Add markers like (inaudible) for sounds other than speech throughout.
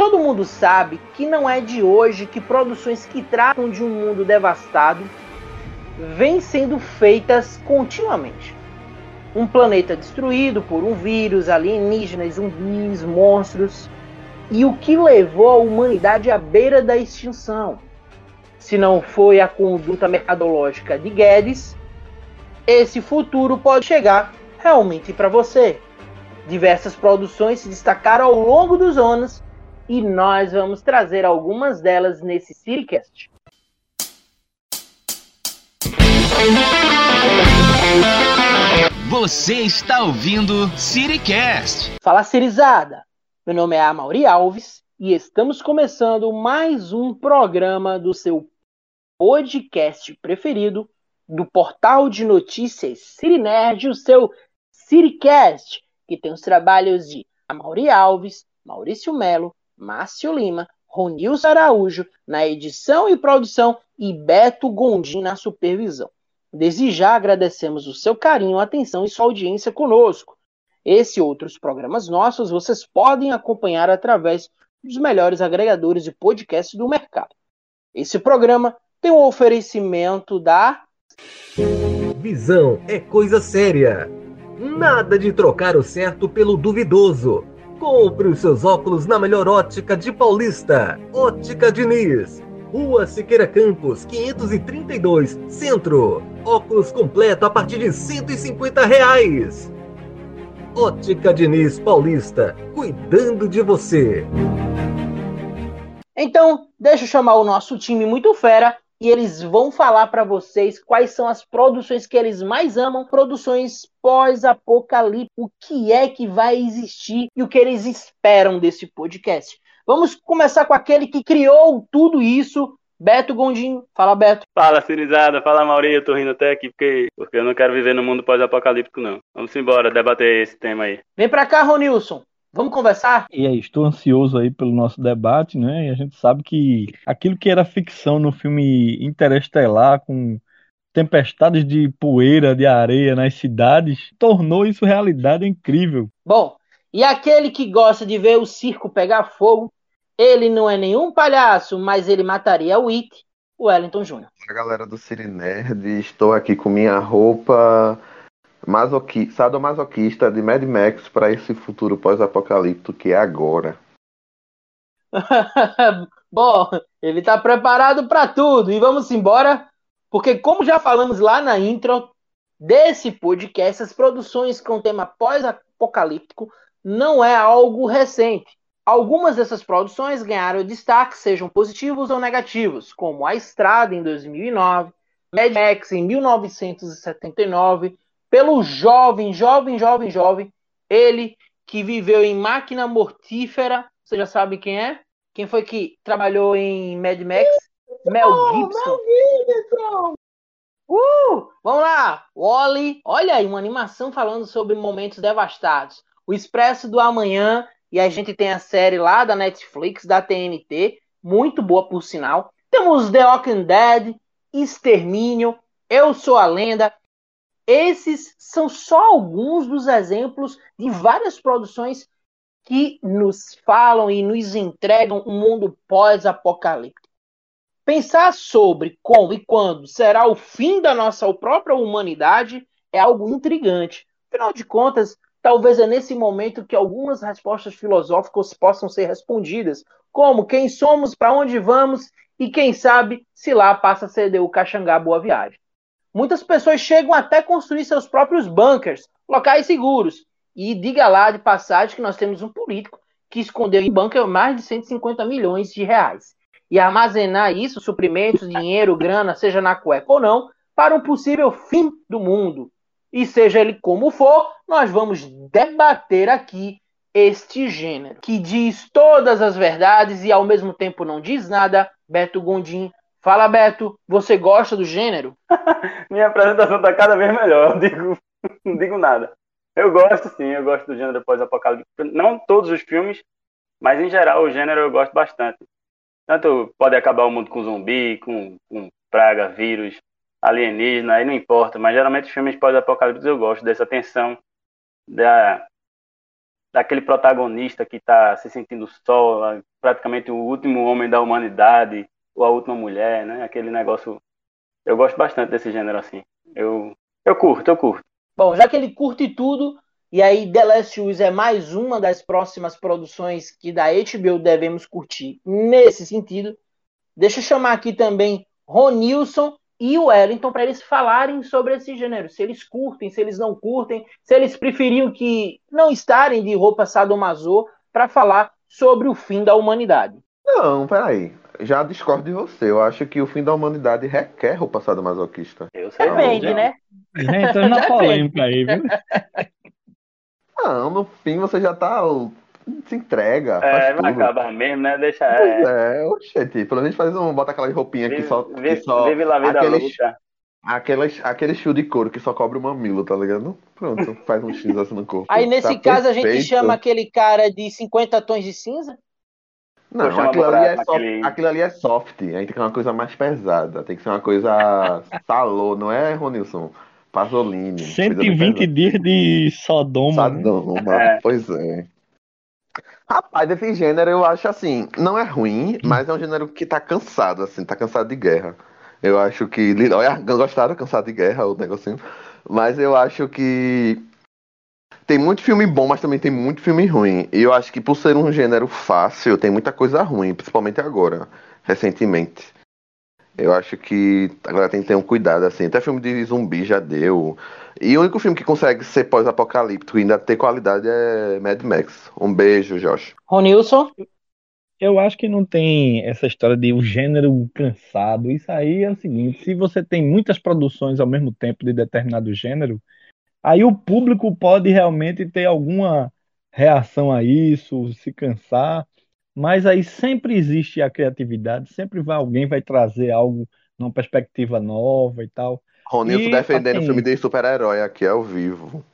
todo mundo sabe que não é de hoje que produções que tratam de um mundo devastado vêm sendo feitas continuamente. Um planeta destruído por um vírus, alienígenas, zumbis, monstros, e o que levou a humanidade à beira da extinção. Se não foi a conduta mercadológica de Guedes, esse futuro pode chegar realmente para você. Diversas produções se destacaram ao longo dos anos e nós vamos trazer algumas delas nesse Siricast. Você está ouvindo Siricast. Fala Cirizada! Meu nome é Amauri Alves e estamos começando mais um programa do seu podcast preferido do portal de notícias Cirinerd, o seu Siricast, que tem os trabalhos de Amauri Alves, Maurício Melo, Márcio Lima, Ronilson Araújo na edição e produção e Beto Gondim na supervisão. Desde já agradecemos o seu carinho, atenção e sua audiência conosco. Esse e outros programas nossos vocês podem acompanhar através dos melhores agregadores de podcasts do mercado. Esse programa tem um oferecimento da Visão é coisa séria. Nada de trocar o certo pelo duvidoso. Compre os seus óculos na melhor ótica de Paulista. Ótica Diniz. Rua Siqueira Campos, 532, Centro. Óculos completo a partir de 150 reais. Ótica Diniz Paulista, cuidando de você. Então, deixa eu chamar o nosso time muito fera e eles vão falar para vocês quais são as produções que eles mais amam, produções pós-apocalipse, o que é que vai existir e o que eles esperam desse podcast. Vamos começar com aquele que criou tudo isso, Beto Gondim. Fala, Beto. Fala, Cirizada. Fala, Maurício. Eu tô rindo até aqui porque, porque eu não quero viver no mundo pós-apocalíptico, não. Vamos embora debater esse tema aí. Vem pra cá, Ronilson. Vamos conversar? E aí, estou ansioso aí pelo nosso debate, né? E a gente sabe que aquilo que era ficção no filme Interestelar, com tempestades de poeira, de areia nas cidades, tornou isso realidade incrível. Bom, e aquele que gosta de ver o circo pegar fogo, ele não é nenhum palhaço, mas ele mataria o It, o Wellington Jr. Olá, galera do Cine Nerd. Estou aqui com minha roupa masoqui... sadomasoquista de Mad Max para esse futuro pós-apocalíptico que é agora. (laughs) Bom, ele está preparado para tudo. E vamos embora, porque como já falamos lá na intro desse podcast, as produções com tema pós-apocalíptico não é algo recente. Algumas dessas produções ganharam destaque, sejam positivos ou negativos, como A Estrada em 2009, Mad Max em 1979, pelo jovem, jovem, jovem, jovem, ele que viveu em Máquina Mortífera, você já sabe quem é? Quem foi que trabalhou em Mad Max? Mel Gibson. Mel Gibson. Uh, vamos lá, Wally. Olha aí, uma animação falando sobre momentos devastados. O Expresso do Amanhã e a gente tem a série lá da Netflix, da TNT, muito boa por sinal. Temos The Walking Dead, Extermínio, Eu Sou a Lenda. Esses são só alguns dos exemplos de várias produções que nos falam e nos entregam um mundo pós-apocalíptico. Pensar sobre como e quando será o fim da nossa própria humanidade é algo intrigante. Afinal de contas, Talvez é nesse momento que algumas respostas filosóficas possam ser respondidas, como quem somos, para onde vamos e quem sabe se lá passa a ceder o Caxangá Boa Viagem. Muitas pessoas chegam até construir seus próprios bunkers, locais seguros. E diga lá de passagem que nós temos um político que escondeu em bunker mais de 150 milhões de reais. E armazenar isso, suprimentos, dinheiro, grana, seja na cueca ou não, para um possível fim do mundo. E seja ele como for, nós vamos debater aqui este gênero, que diz todas as verdades e ao mesmo tempo não diz nada. Beto Gondim. Fala, Beto, você gosta do gênero? (laughs) Minha apresentação está cada vez melhor, eu digo, (laughs) não digo nada. Eu gosto sim, eu gosto do gênero pós-apocalíptico. Não todos os filmes, mas em geral o gênero eu gosto bastante. Tanto pode acabar o mundo com zumbi, com, com praga, vírus, alienígena, aí não importa, mas geralmente os filmes pós-apocalipse eu gosto dessa tensão da, daquele protagonista que está se sentindo só, praticamente o último homem da humanidade, ou a última mulher, né? Aquele negócio. Eu gosto bastante desse gênero assim. Eu, eu curto, eu curto. Bom, já que ele curte tudo, e aí The Last Wish é mais uma das próximas produções que da HBO devemos curtir nesse sentido, deixa eu chamar aqui também Ronilson e o Wellington para eles falarem sobre esse gênero, se eles curtem, se eles não curtem, se eles preferiam que não estarem de roupa sadomaso para falar sobre o fim da humanidade. Não, peraí. Já discordo de você. Eu acho que o fim da humanidade requer roupa sadomasoquista. Eu sei Depende, não. né? Entrando na (laughs) polêmica aí, viu? Não, no fim você já tá. Se entrega. É, faz vai tudo. acabar mesmo, né? Deixa. Pois É, é, oxente. Pelo menos faz um. Bota aquela roupinha que vive, só. Que vive, só vive lá a vida aqueles, aqueles, aquele fio de couro que só cobre o mamilo, tá ligado? Pronto, faz um (laughs) X assim no corpo. Aí nesse Tá caso a gente perfeito. chama aquele cara de 50 tons de cinza? Não, chamar aquilo ali, é soft, aquilo ali é soft. Aí tem que ser uma coisa mais pesada. Tem que ser uma coisa salô, não é, Ronilson? Pasolini. coisa bem 120 pesada. dias de Sodoma. né? Sadoma, É. pois é. Rapaz, esse gênero eu acho assim, não é ruim, mas é um gênero que tá cansado, assim, tá cansado de guerra. Eu acho que. Olha, gostaram, cansado de guerra, o negocinho. Mas eu acho que. Tem muito filme bom, mas também tem muito filme ruim. E eu acho que por ser um gênero fácil, tem muita coisa ruim, principalmente agora, recentemente. Eu acho que agora tem que ter um cuidado, assim. Até filme de zumbi já deu. E o único filme que consegue ser pós-apocalíptico e ainda ter qualidade é Mad Max. Um beijo, Josh. Ronilson? Eu acho que não tem essa história de o gênero cansado. Isso aí é o seguinte: se você tem muitas produções ao mesmo tempo de determinado gênero, aí o público pode realmente ter alguma reação a isso, se cansar. Mas aí sempre existe a criatividade, sempre vai alguém vai trazer algo numa perspectiva nova e tal. Ronilson E, defendendo assim- filme de super-herói aqui ao vivo.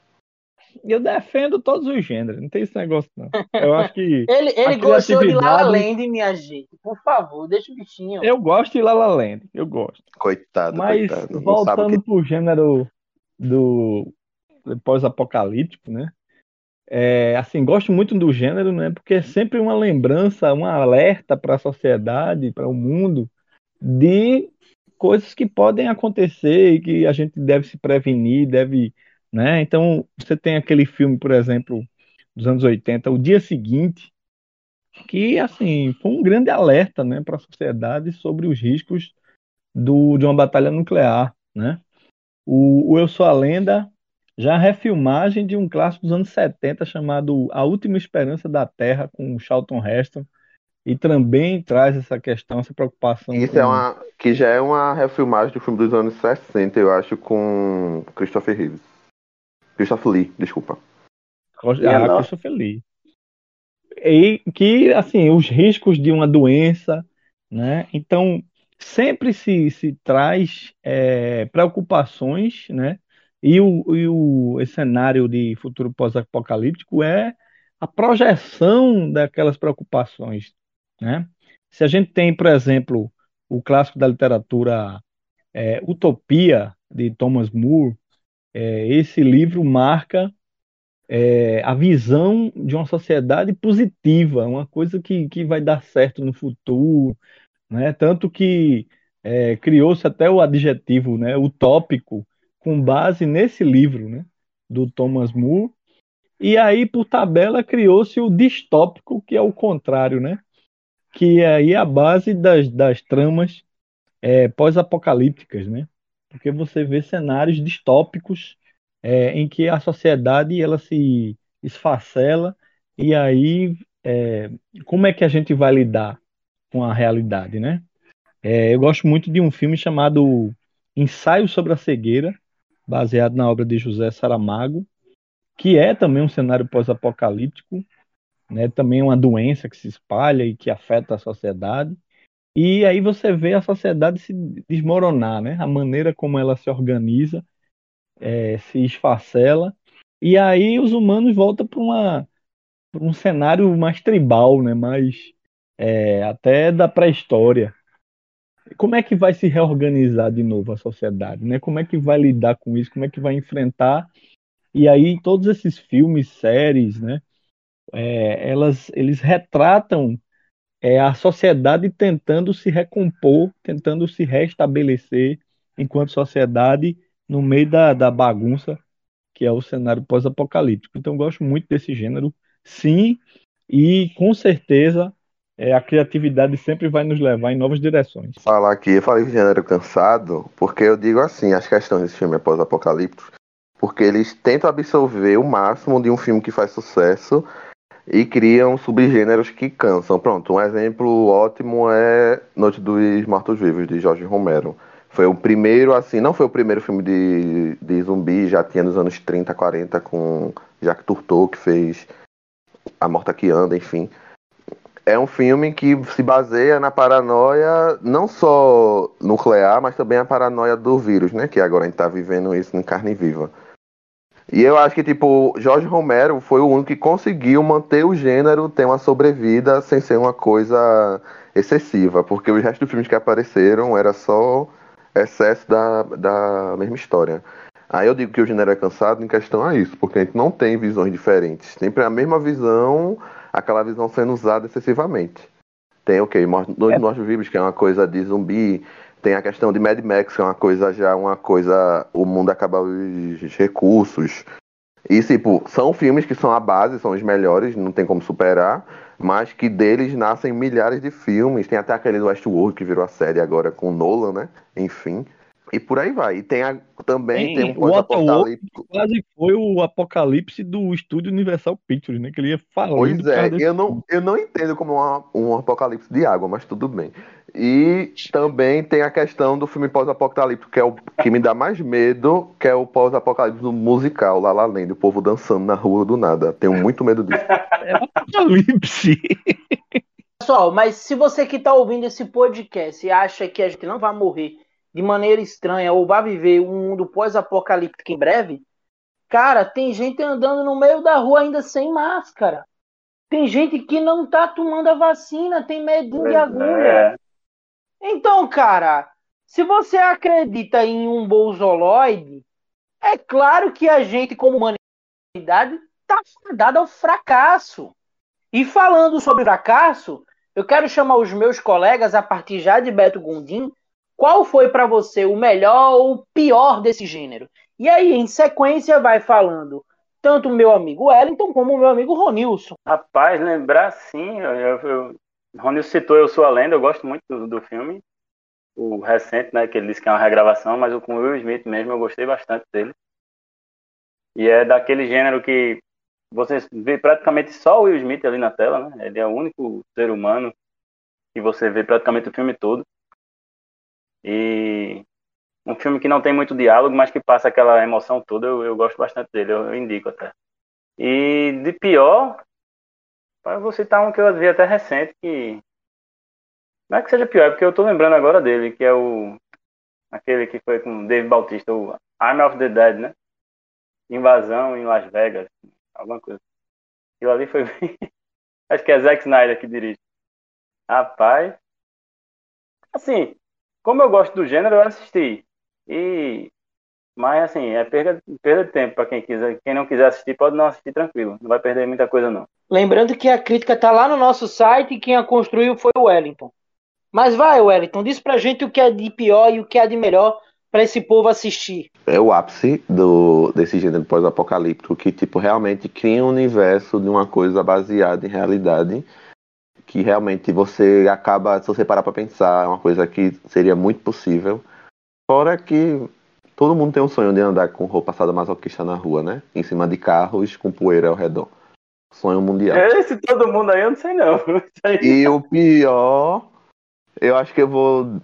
Eu defendo todos os gêneros, não tem esse negócio não. Eu acho que (laughs) Ele, ele gostou de La La Land, minha gente. Por favor, deixa o bichinho. eu gosto de La La Land, eu gosto. Coitado, Mas coitado. O voltando que. pro gênero do pós-apocalíptico, né? É, assim, gosto muito do gênero, né? Porque é sempre uma lembrança, um alerta para a sociedade, para o mundo, de coisas que podem acontecer e que a gente deve se prevenir, deve, né? Então, você tem aquele filme, por exemplo, dos anos 80, O Dia Seguinte, que, assim, foi um grande alerta, né, para a sociedade sobre os riscos do, de uma batalha nuclear, né? O, o Eu Sou a Lenda já é refilmagem de um clássico dos anos 70 chamado A Última Esperança da Terra com o Charlton Heston e também traz essa questão, essa preocupação Isso é com- uma. Que já é uma refilmagem do filme dos anos 60, eu acho, com Christopher Reeves. Christopher Lee, desculpa. Ah. Christopher Lee. E que, assim, os riscos de uma doença, né? Então, sempre se, se traz é, preocupações, né? E, o, e o esse cenário de futuro pós-apocalíptico é a projeção daquelas preocupações, né? Se a gente tem, por exemplo, o clássico da literatura é, Utopia, de Thomas More, é, esse livro marca é, a visão de uma sociedade positiva, uma coisa que, que vai dar certo no futuro, né? Tanto que é, criou-se até o adjetivo, né, utópico, com base nesse livro, né, do Thomas More. E aí, por tabela, criou-se o distópico, que é o contrário, né? Que é aí a base das, das tramas é, pós-apocalípticas, né? Porque você vê cenários distópicos é, em que a sociedade ela se esfacela e aí é, como é que a gente vai lidar com a realidade, né? É, eu gosto muito de um filme chamado Ensaio sobre a Cegueira, baseado na obra de José Saramago, que é também um cenário pós-apocalíptico, né? Também uma doença que se espalha e que afeta a sociedade. E aí você vê a sociedade se desmoronar, né? A maneira como ela se organiza, é, se esfacela, e aí os humanos voltam para uma pra um cenário mais tribal, né? Mais é, até da pré-história. Como é que vai se reorganizar de novo a sociedade, né? Como é que vai lidar com isso? Como é que vai enfrentar? E aí todos esses filmes, séries, né? É, elas, eles retratam é a sociedade tentando se recompor, tentando se restabelecer enquanto sociedade no meio da, da bagunça que é o cenário pós-apocalíptico. Então, gosto muito desse gênero, sim, e com certeza é, a criatividade sempre vai nos levar em novas direções. Falar aqui, eu falei que gênero cansado, porque eu digo assim, as questões desse filme é pós-apocalíptico, porque eles tentam absorver o máximo de um filme que faz sucesso e criam subgêneros que cansam. Pronto, um exemplo ótimo é Noite dos Mortos-Vivos, de Jorge Romero. Foi o primeiro, assim, não foi o primeiro filme de, de zumbi, já tinha nos anos 30, 40, com Jacques Turtot, que fez A Morta que Anda, enfim. É um filme que se baseia na paranoia, não só nuclear, mas também a paranoia do vírus, né? Que agora a gente tá vivendo isso em carne viva. E eu acho que, tipo, Jorge Romero foi o único que conseguiu manter o gênero ter uma sobrevida sem ser uma coisa excessiva, porque os restos dos filmes que apareceram era só excesso da, da mesma história. Aí eu digo que o gênero é cansado em questão a isso, porque a gente não tem visões diferentes. Sempre a mesma visão, aquela visão sendo usada excessivamente. Tem o okay, quê? Dois é. Mortos-Vivos, que é uma coisa de zumbi, tem a questão de Mad Max, que é uma coisa já, uma coisa. O mundo acaba os recursos. E, tipo, são filmes que são a base, são os melhores, não tem como superar, mas que deles nascem milhares de filmes. Tem até aquele do Westworld que virou a série agora com Nolan, né? Enfim. E por aí vai. E tem a, também tem, tem um pós-apocalíptico. Quase foi o apocalipse do estúdio Universal Pictures, né? Que ele ia falando. Pois é, eu não, eu não entendo como uma, um apocalipse de água, mas tudo bem. E também tem a questão do filme pós-apocalíptico, que é o que me dá mais medo, que é o pós-apocalíptico musical, lá lá além, o povo dançando na rua do nada. Tenho muito medo disso. (laughs) É apocalipse. Pessoal, mas se você que está ouvindo esse podcast e acha que a gente não vai morrer de maneira estranha ou vai viver um mundo pós-apocalíptico em breve, cara, tem gente andando no meio da rua ainda sem máscara. Tem gente que não tá tomando a vacina, tem medo de agulha. É. Então, cara, se você acredita em um bolsoloide, é claro que a gente, como humanidade, está fadada ao fracasso. E falando sobre fracasso, eu quero chamar os meus colegas, a partir já de Beto Gondim, qual foi para você o melhor ou o pior desse gênero? E aí, em sequência, vai falando tanto o meu amigo Wellington como o meu amigo Ronilson. Rapaz, lembrar sim, eu, eu, Rony citou Eu Sou a Lenda, eu gosto muito do, do, filme. O recente, né, que ele disse que é uma regravação, mas o com Will Smith mesmo eu gostei bastante dele. E é daquele gênero que você vê praticamente só o Will Smith ali na tela, né? Ele é o único ser humano que você vê praticamente o filme todo. E um filme que não tem muito diálogo, mas que passa aquela emoção toda, eu, eu gosto bastante dele, eu, eu indico até. E de pior, eu vou citar um que eu vi até recente, que. Não é que seja pior, é porque eu tô lembrando agora dele, que é o. Aquele que foi com Dave Bautista, o Army of the Dead, né? Invasão em Las Vegas, alguma coisa. Aquilo ali foi (laughs) bem. Acho que é Zack Snyder que dirige. Rapaz. Assim, como eu gosto do gênero, eu assisti. E mas assim, é perda, perda de tempo para quem quiser. Quem não quiser assistir, pode não assistir tranquilo. Não vai perder muita coisa, não. Lembrando que a crítica está lá no nosso site e quem a construiu foi o Wellington. Mas vai, Wellington, diz pra gente o que é de pior e o que é de melhor para esse povo assistir. É o ápice do, desse gênero pós-apocalíptico que, tipo, realmente cria um universo de uma coisa baseada em realidade que realmente você acaba, se você parar pra pensar, é uma coisa que seria muito possível. Fora que Todo mundo tem um sonho de andar com roupa passada masoquista na rua, né? Em cima de carros com poeira ao redor. Sonho mundial. Esse todo mundo aí eu não sei não. (laughs) E o pior, eu acho que eu vou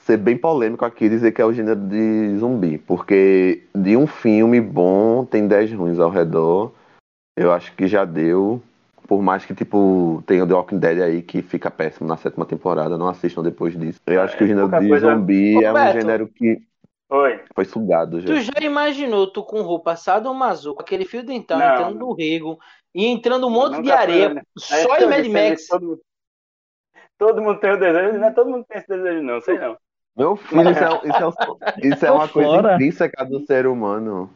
ser bem polêmico aqui e dizer que é o gênero de zumbi. Porque de um filme bom tem 10 ruins ao redor. Eu acho que já deu. Por mais que, tipo, tenha o The Walking Dead aí que fica péssimo na sétima temporada, não assistam depois disso. Eu acho que o gênero de zumbi é um gênero que Oi. Foi sugado já. Tu já imaginou tu com roupa sadomaso, com aquele fio dental não, entrando no rego e entrando um monte de areia, né? só em Mad Max? Todo, todo, mundo tem o desejo, não é todo mundo tem esse desejo, não, sei não. Meu filho, isso é, isso é, isso é uma coisa intrínseca do ser humano.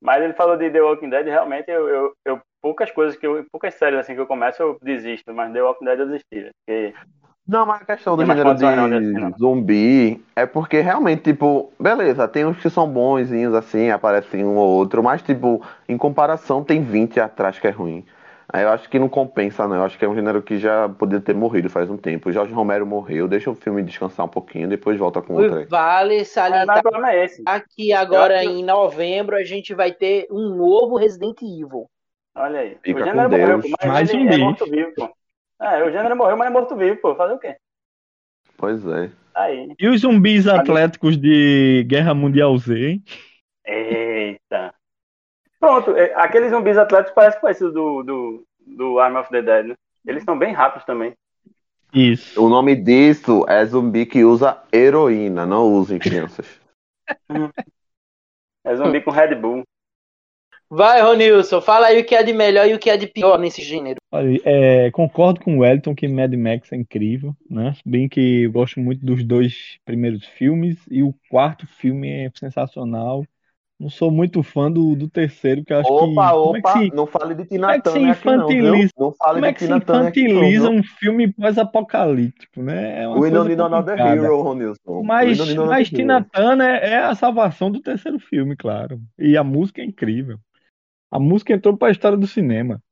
Mas ele falou de The Walking Dead, realmente eu, eu, eu poucas coisas que eu, poucas séries assim que eu começo eu desisto, mas The Walking Dead eu desisti, porque Não, mas a questão do gênero de não. zumbi é porque realmente, tipo, beleza, tem uns que são bonzinhos assim, aparecem um ou outro, mas, tipo, em comparação, tem 20 atrás que é ruim. Aí eu acho que não compensa, não. Eu acho que é um gênero que já poderia ter morrido faz um tempo. O Jorge Romero morreu, deixa o filme descansar um pouquinho, depois volta com outra aí. Vale é, salientar é esse. que agora em novembro a gente vai ter um novo Resident Evil. Olha aí. Fica o gênero com morreu, mas Mais ele um é morto-vivo, pô. É, o gênero morreu, mas é morto-vivo, pô. Fazer o quê? Pois é. Aí. E os zumbis atléticos de Guerra Mundial Z, hein? Eita. Pronto, é, aqueles zumbis atléticos parecem conhecidos do, do, do Arm of the Dead, né? Eles são bem rápidos também. Isso. O nome disso é zumbi que usa heroína, não usem crianças. (laughs) É zumbi com Red Bull. Vai, Ronilson, fala aí o que é de melhor e o que é de pior nesse gênero. Olha, é, concordo com o Wellington que Mad Max é incrível, né? Bem que eu gosto muito dos dois primeiros filmes e o quarto filme é sensacional. Não sou muito fã do, do terceiro, que eu acho que. Opa, como é opa, se- não fale de como Tina é que se não, infantiliza- Não fale Como é que se não, infantiliza um filme pós-apocalíptico, né? É uma We coisa need another hero, Ronilson. Mas, mas hero. Tina Turner é a salvação do terceiro filme, claro. E a música é incrível. A música entrou para a história do cinema.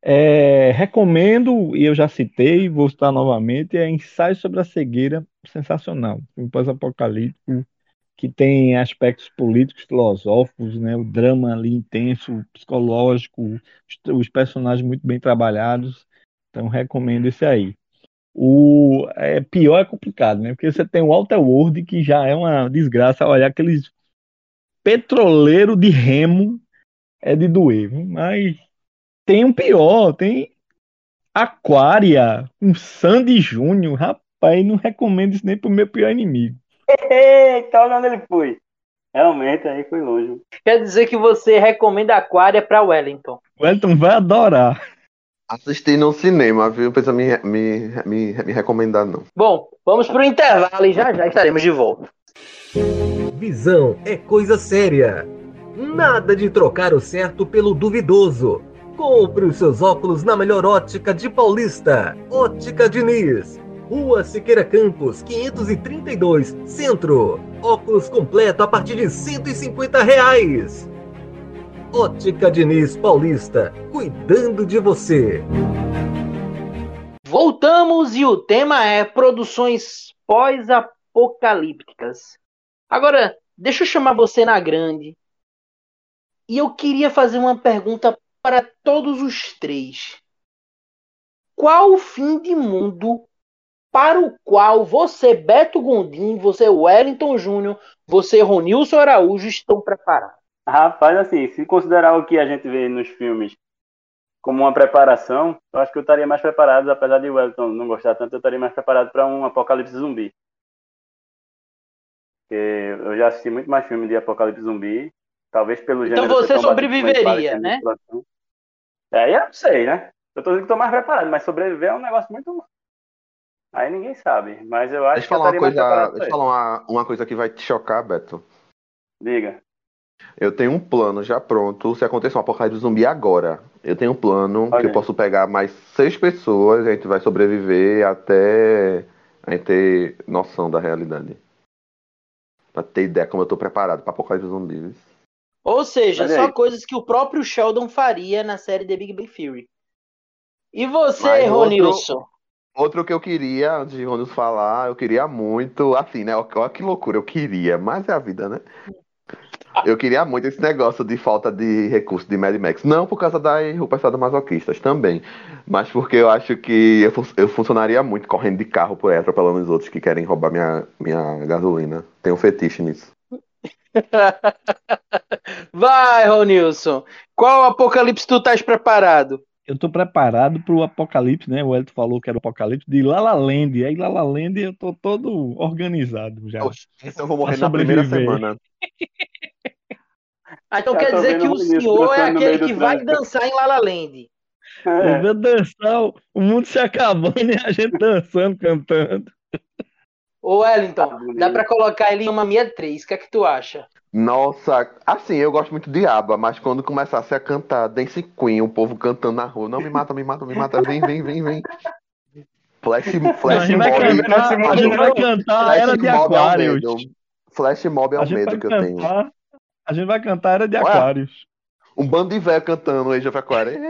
É, recomendo, e eu já citei, vou citar novamente, é Ensaio sobre a Cegueira, sensacional. Um pós-apocalíptico que tem aspectos políticos, filosóficos, né? O drama ali intenso, psicológico, os, personagens muito bem trabalhados. Então recomendo esse aí. O é, pior é complicado, né? Porque você tem o Walter World, que já é uma desgraça. Olha, aqueles petroleiro de remo é de doer, mas tem um pior, tem Aquária, um Sandy Júnior. Rapaz, não recomendo isso nem pro meu pior inimigo. Eita, olha onde ele foi. Realmente, aí foi longe. Quer dizer que você recomenda Aquária pra Wellington. O Elton vai adorar. Assisti no cinema, viu? Não precisa me, me, me, me recomendar, não. Bom, vamos pro intervalo e já já estaremos de volta. Visão é coisa séria. Nada de trocar o certo pelo duvidoso. Compre os seus óculos na melhor ótica de Paulista. Ótica Diniz. Rua Siqueira Campos, 532, Centro. Óculos completo a partir de 150 reais. Ótica Diniz Paulista, cuidando de você. Voltamos e o tema é produções pós-apocalípticas. Agora, deixa eu chamar você na grande. E eu queria fazer uma pergunta para todos os três. Qual o fim de mundo para o qual você, Beto Gondim, você, Wellington Júnior, você, Ronilson Araújo, estão preparados? Rapaz, assim, se considerar o que a gente vê nos filmes como uma preparação, eu acho que eu estaria mais preparado, apesar de Wellington não gostar tanto, eu estaria mais preparado para um apocalipse zumbi. Porque eu já assisti muito mais filme de apocalipse zumbi, talvez pelo Então você sobreviveria, né? É, eu não sei, né? Eu tô dizendo que tô mais preparado, mas sobreviver é um negócio muito. Aí ninguém sabe. Mas eu acho Deixa eu que eu falar uma coisa, preparado deixa eu falar uma, uma coisa que vai te chocar, Beto. Diga. Eu tenho um plano já pronto. Se acontecer um apocalipse zumbi agora, eu tenho um plano Olha que eu posso pegar mais seis pessoas, a gente vai sobreviver até a gente ter noção da realidade. Pra ter ideia como eu tô preparado pra apocalipse zumbi. Ou seja, Olha só aí. coisas que o próprio Sheldon faria na série The Big Bang Theory. E você, Mas outro- Ronilson? Outro que eu queria, antes de Ronilson falar, eu queria muito, assim, né? Olha que loucura, eu queria, mas é a vida, né? Eu queria muito esse negócio de falta de recurso de Mad Max. Não por causa das roupas masoquistas também, mas porque eu acho que eu, fun- eu funcionaria muito correndo de carro por aí, atropelando os outros que querem roubar minha, minha gasolina. Tenho um fetiche nisso. (laughs) Vai, Ronilson. Qual apocalipse tu estás preparado? Eu tô preparado pro apocalipse, né? O Elton falou que era o apocalipse de La La Land. Aí La La Land eu tô todo organizado já. Esse eu vou morrer na primeira semana. Ah, então Já quer dizer que o senhor é aquele que vai trânsito. dançar em La La Land. Eu vou dançar, o- mundo se acabando e a gente dançando, cantando. Ô, Wellington, Tá dá pra colocar ele em uma 63. O que é que tu acha? Nossa, assim, eu gosto muito de ABBA, mas quando começasse a cantar Dance Queen, o povo cantando na rua, não me mata, me mata, me mata, vem, vem, vem, vem. Flash, Não, a flash gente vai mob, cantar, a gente vai cantar flash Era de mob é o Aquários. medo. Flash mob é A o medo que eu tenho. cantar. A gente vai cantar Era de Ué? Aquários. Um bando de velho cantando Age of Aquarius.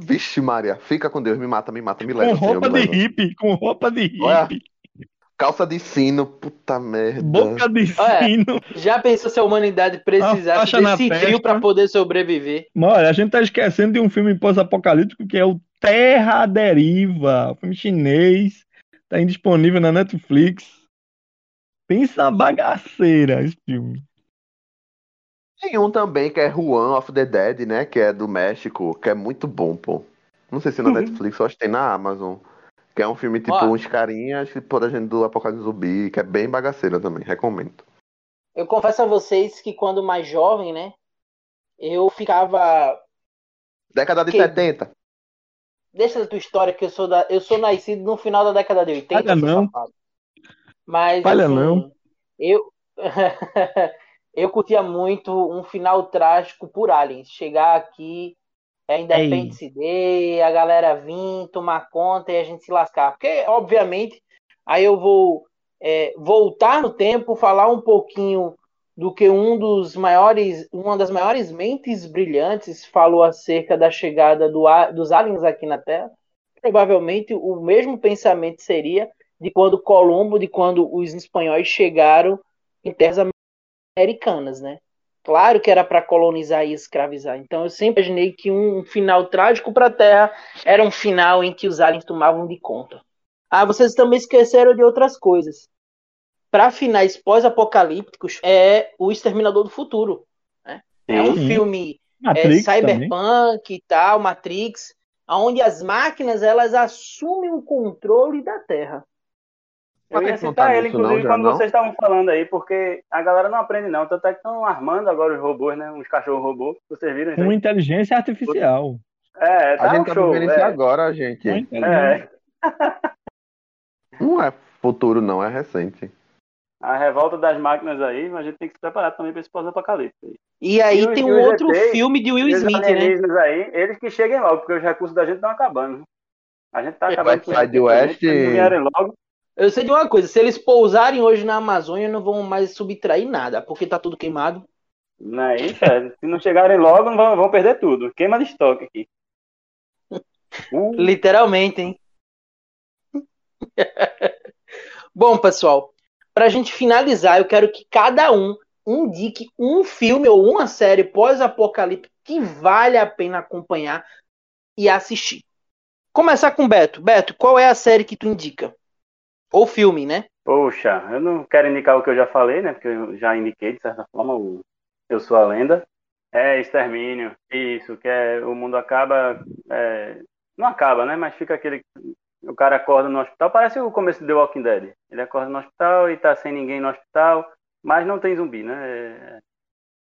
Vixe, Maria, fica com Deus, me mata, me mata, me Com leva, Senhor, roupa me de leva. hippie, com roupa de Ué? Calça de sino, puta merda. Boca de Olha, sino. Já pensou se a humanidade precisasse na desse frio pra poder sobreviver? Olha, a gente tá esquecendo de um filme pós-apocalíptico que é o Terra à Deriva, um filme chinês, tá indisponível na Netflix. Pensa na bagaceira esse filme. Tem um também que é Juan of the Dead, né? Que é do México, que é muito bom, pô. Não sei se na Netflix, eu acho que tem na Amazon. Que é um filme tipo Ó. uns carinhas que por a gente do Apocalipse Zumbi, que é bem bagaceira também, recomendo. Eu confesso a vocês que quando mais jovem, né? Eu ficava. Década de Que- 70. Deixa a tua história, que eu sou, da... eu sou nascido no final da década de 80. Falha seu não. safado. Mas, Falha assim, não. Eu... (laughs) eu curtia muito um final trágico por Aliens. Chegar aqui, é Independence Day, a galera vir, tomar conta e a gente se lascar. Porque, obviamente, aí eu vou é, voltar no tempo, falar um pouquinho do que um dos maiores, uma das maiores mentes brilhantes falou acerca da chegada do, dos aliens aqui na Terra. Provavelmente o mesmo pensamento seria de quando Colombo, de quando os espanhóis chegaram em terras americanas, né? Claro que era para colonizar e escravizar. Então eu sempre imaginei que um final trágico para a Terra era um final em que os aliens tomavam de conta. Ah, vocês também esqueceram de outras coisas. Para finais pós-apocalípticos é o Exterminador do Futuro. né? É um Sim. filme é, Matrix também. cyberpunk e tal, Matrix, onde as máquinas elas assumem o controle da Terra. Eu ia não citar ele, não, inclusive, já quando não? vocês estavam falando aí, porque a galera não aprende não. Tanto é que estão armando agora os robôs, né? Uns cachorros robôs. Vocês viram isso Com aí? inteligência artificial. É, tá a gente um tá show. vivendo isso é. agora, gente. Com. É. Não é futuro, não, é recente. A revolta das máquinas aí, mas a gente tem que se preparar também para esse pós-apocalipse. aí. E aí E tem um os outro ETs, filme de Will os Smith, né? aí, eles que cheguem logo, porque os recursos da gente estão acabando. A gente tá acabando West Side West- eles não logo, Eu sei de uma coisa, se eles pousarem hoje na Amazônia, não vão mais subtrair nada, porque tá tudo queimado. não é isso, é. Se não chegarem logo, não vão, vão perder tudo. Queima de estoque aqui. (laughs) Uh, Literalmente, hein? (laughs) Bom, pessoal, pra gente finalizar, eu quero que cada um indique um filme ou uma série pós-apocalipse que vale a pena acompanhar e assistir. Começar com o Beto. Beto, qual é a série que tu indica? Ou filme, né? Poxa, eu não quero indicar o que eu já falei, né? Porque eu já indiquei, de certa forma, o Eu Sou a Lenda. É Extermínio. Isso, que é o mundo acaba. é, não acaba, né? Mas fica aquele. O cara acorda no hospital, parece o começo de The Walking Dead. Ele acorda no hospital e tá sem ninguém no hospital, mas não tem zumbi, né? É,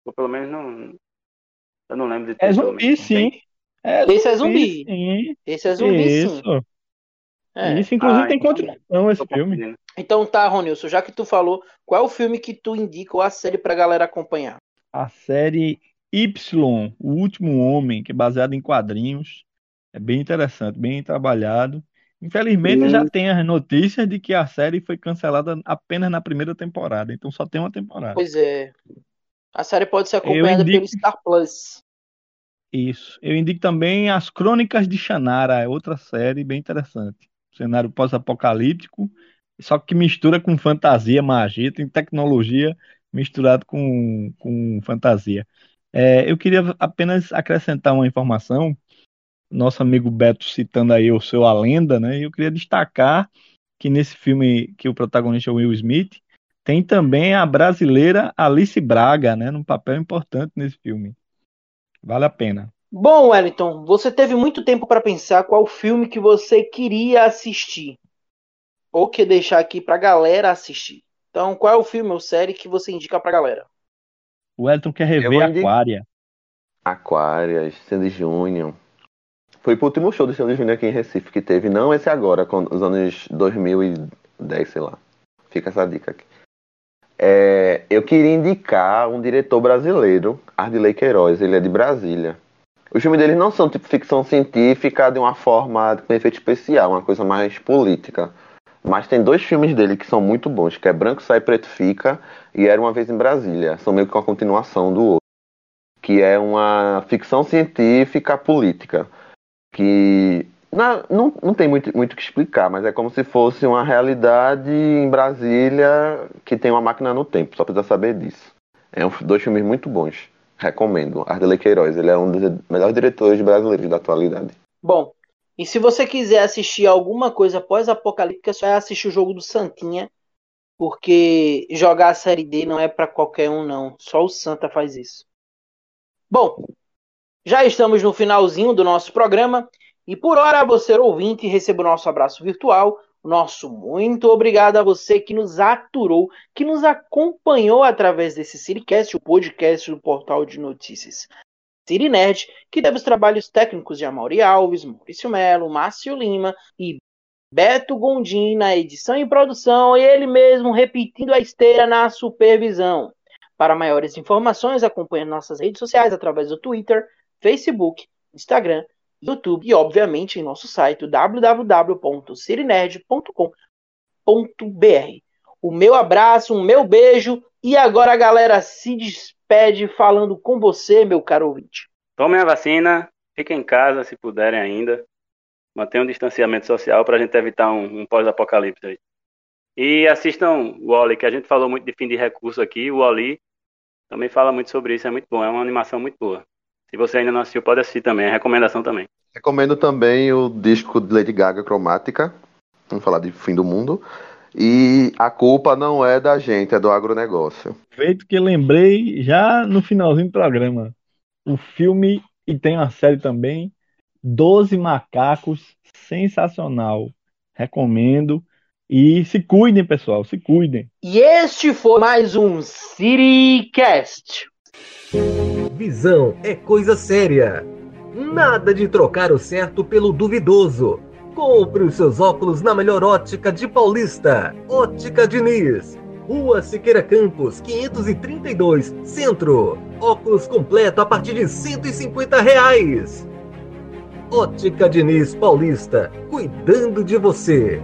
ou pelo menos não. Eu não lembro de ter. É zumbi, sim. É Esse é zumbi. Sim. Esse é zumbi, sim. Isso. É. Isso, inclusive, Ah, tem então- continuação esse filme. confundindo. Então tá, Ronilson, já que tu falou, qual é o filme que tu indica ou a série pra galera acompanhar? A série Y, O Último Homem, que é baseado em quadrinhos. É bem interessante, bem trabalhado. Infelizmente, Hum. já tem as notícias de que a série foi cancelada apenas na primeira temporada. Então só tem uma temporada. Pois é. A série pode ser acompanhada indico- pelo Star Plus. Isso. Eu indico também As Crônicas de Shannara, é outra série bem interessante. Cenário pós-apocalíptico, só que mistura com fantasia, magia, tem tecnologia misturado com, com fantasia. É, eu queria apenas acrescentar uma informação, nosso amigo Beto citando aí o seu A Lenda, né? E eu queria destacar que nesse filme que o protagonista é o Will Smith, tem também a brasileira Alice Braga, né? Num papel importante nesse filme. Vale a pena. Bom, Wellington, você teve muito tempo para pensar qual filme que você queria assistir. Ou que deixar aqui pra galera assistir. Então, qual é o filme ou série que você indica pra galera? O Elton quer rever Aquária. Aquarias, Sandy Júnior. Foi pro último show do Sandy Júnior aqui em Recife que teve, não esse agora, com os anos 2010, sei lá. Fica essa dica aqui. É, eu queria indicar um diretor brasileiro, Ardilei Queiroz, ele é de Brasília. Os filmes dele não são tipo ficção científica de uma forma com efeito especial, uma coisa mais política. Mas tem dois filmes dele que são muito bons, que é Branco Sai Preto Fica e Era Uma Vez em Brasília. São meio que uma continuação do outro. Que é uma ficção científica política. Que não, não, não tem muito o que explicar, mas é como se fosse uma realidade em Brasília que tem uma máquina no tempo, só precisa saber disso. É um, dois filmes muito bons. Recomendo. Ardele Queiroz, ele é um dos melhores diretores brasileiros da atualidade. Bom, e se você quiser assistir alguma coisa pós-apocalíptica, só é assistir o jogo do Santinha, porque jogar a série D não é para qualquer um, não. Só o Santa faz isso. Bom, já estamos no finalzinho do nosso programa e por hora, você ouvinte, receba o nosso abraço virtual. Nosso muito obrigado a você que nos aturou, que nos acompanhou através desse Siricast, o podcast do portal de notícias Siri que deve os trabalhos técnicos de Amaury Alves, Maurício Melo, Márcio Lima e Beto Gondim na edição e produção, e ele mesmo repetindo a esteira na supervisão. Para maiores informações, acompanhe nossas redes sociais através do Twitter, Facebook, Instagram YouTube e, obviamente, em nosso site www.cirinerd.com.br. O meu abraço, um meu beijo e agora a galera se despede falando com você, meu caro ouvinte. Tomem a vacina, fiquem em casa se puderem ainda. Mantenham um distanciamento social para a gente evitar um, um pós-apocalipse aí. E assistam o Wally, que a gente falou muito de fim de recurso aqui. O Wally também fala muito sobre isso, é muito bom, é uma animação muito boa. Se você ainda não assistiu, pode assistir também, é recomendação também. Recomendo também o disco de Lady Gaga Cromática, vamos falar de fim do mundo. E a culpa não é da gente, é do agronegócio. Feito que lembrei já no finalzinho do programa. O filme, e tem uma série também, Doze Macacos, sensacional. Recomendo. E se cuidem, pessoal, se cuidem. E este foi mais um CityCast. Visão é coisa séria. Nada de trocar o certo pelo duvidoso. Compre os seus óculos na melhor ótica de Paulista. Ótica Diniz. Rua Siqueira Campos, 532, Centro. Óculos completo a partir de 150 reais. Ótica Diniz Paulista, cuidando de você.